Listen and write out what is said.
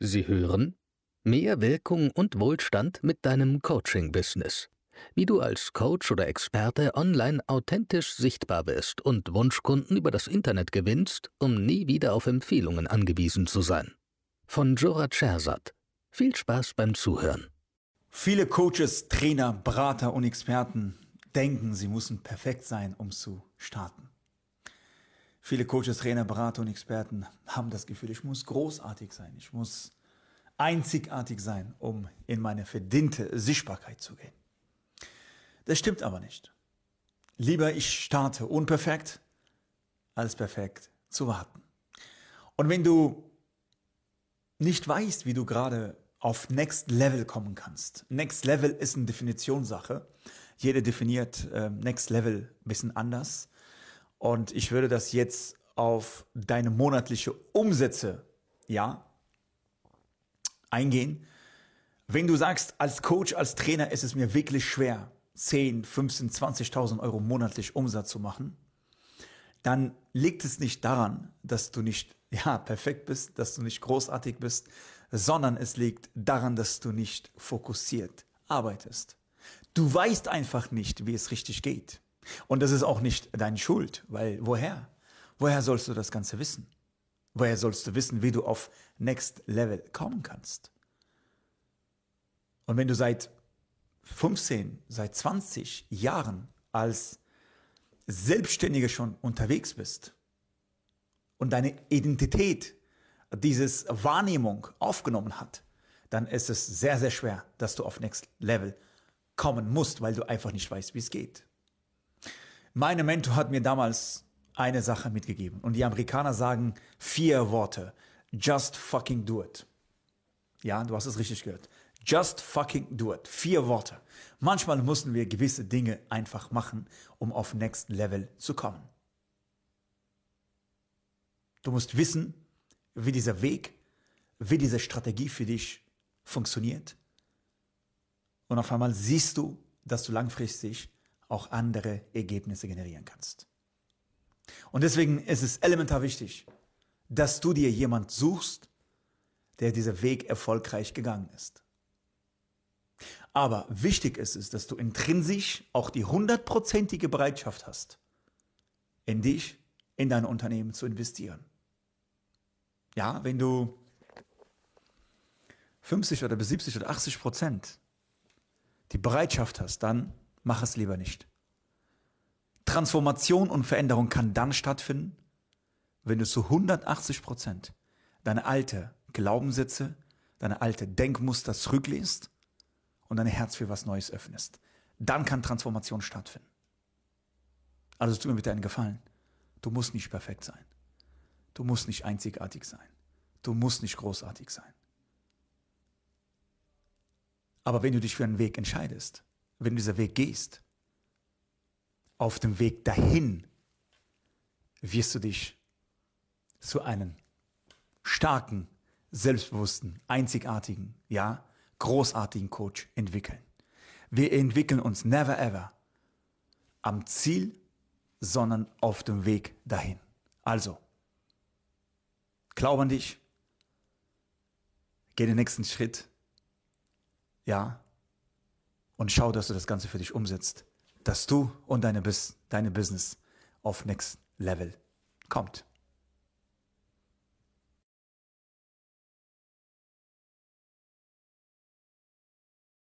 Sie hören Mehr Wirkung und Wohlstand mit deinem Coaching-Business. Wie du als Coach oder Experte online authentisch sichtbar wirst und Wunschkunden über das Internet gewinnst, um nie wieder auf Empfehlungen angewiesen zu sein. Von Jora Chersat. Viel Spaß beim Zuhören. Viele Coaches, Trainer, Berater und Experten denken, sie müssen perfekt sein, um zu starten. Viele Coaches, Trainer, Berater und Experten haben das Gefühl, ich muss großartig sein, ich muss einzigartig sein, um in meine verdiente Sichtbarkeit zu gehen. Das stimmt aber nicht. Lieber ich starte unperfekt, als perfekt zu warten. Und wenn du nicht weißt, wie du gerade auf Next Level kommen kannst. Next Level ist eine Definitionssache. Jeder definiert äh, Next Level ein bisschen anders. Und ich würde das jetzt auf deine monatliche Umsätze, ja, eingehen. Wenn du sagst, als Coach, als Trainer ist es mir wirklich schwer, 10, 15, 20.000 Euro monatlich Umsatz zu machen, dann liegt es nicht daran, dass du nicht ja, perfekt bist, dass du nicht großartig bist, sondern es liegt daran, dass du nicht fokussiert arbeitest. Du weißt einfach nicht, wie es richtig geht. Und das ist auch nicht deine Schuld, weil woher? Woher sollst du das Ganze wissen? Woher sollst du wissen, wie du auf Next Level kommen kannst? Und wenn du seit 15, seit 20 Jahren als Selbstständiger schon unterwegs bist und deine Identität dieses Wahrnehmung aufgenommen hat, dann ist es sehr, sehr schwer, dass du auf Next Level kommen musst, weil du einfach nicht weißt, wie es geht. Meine Mentor hat mir damals eine Sache mitgegeben und die Amerikaner sagen vier Worte. Just fucking do it. Ja, du hast es richtig gehört. Just fucking do it. Vier Worte. Manchmal müssen wir gewisse Dinge einfach machen, um auf Next Level zu kommen. Du musst wissen, wie dieser Weg, wie diese Strategie für dich funktioniert. Und auf einmal siehst du, dass du langfristig auch andere Ergebnisse generieren kannst. Und deswegen ist es elementar wichtig, dass du dir jemand suchst, der dieser Weg erfolgreich gegangen ist. Aber wichtig ist es, dass du intrinsisch auch die hundertprozentige Bereitschaft hast, in dich, in dein Unternehmen zu investieren. Ja, wenn du 50 oder bis 70 oder 80 Prozent die Bereitschaft hast, dann mach es lieber nicht. Transformation und Veränderung kann dann stattfinden, wenn du zu 180 Prozent deine alte Glaubenssätze, deine alte Denkmuster zurücklässt und dein Herz für was Neues öffnest. Dann kann Transformation stattfinden. Also tut mir bitte einen Gefallen. Du musst nicht perfekt sein. Du musst nicht einzigartig sein. Du musst nicht großartig sein. Aber wenn du dich für einen Weg entscheidest, wenn du dieser Weg gehst, auf dem Weg dahin wirst du dich zu einem starken, selbstbewussten, einzigartigen, ja, großartigen Coach entwickeln. Wir entwickeln uns never ever am Ziel, sondern auf dem Weg dahin. Also, glaub an dich, geh den nächsten Schritt, ja, und schau, dass du das Ganze für dich umsetzt, dass du und deine, deine Business auf Next Level kommt.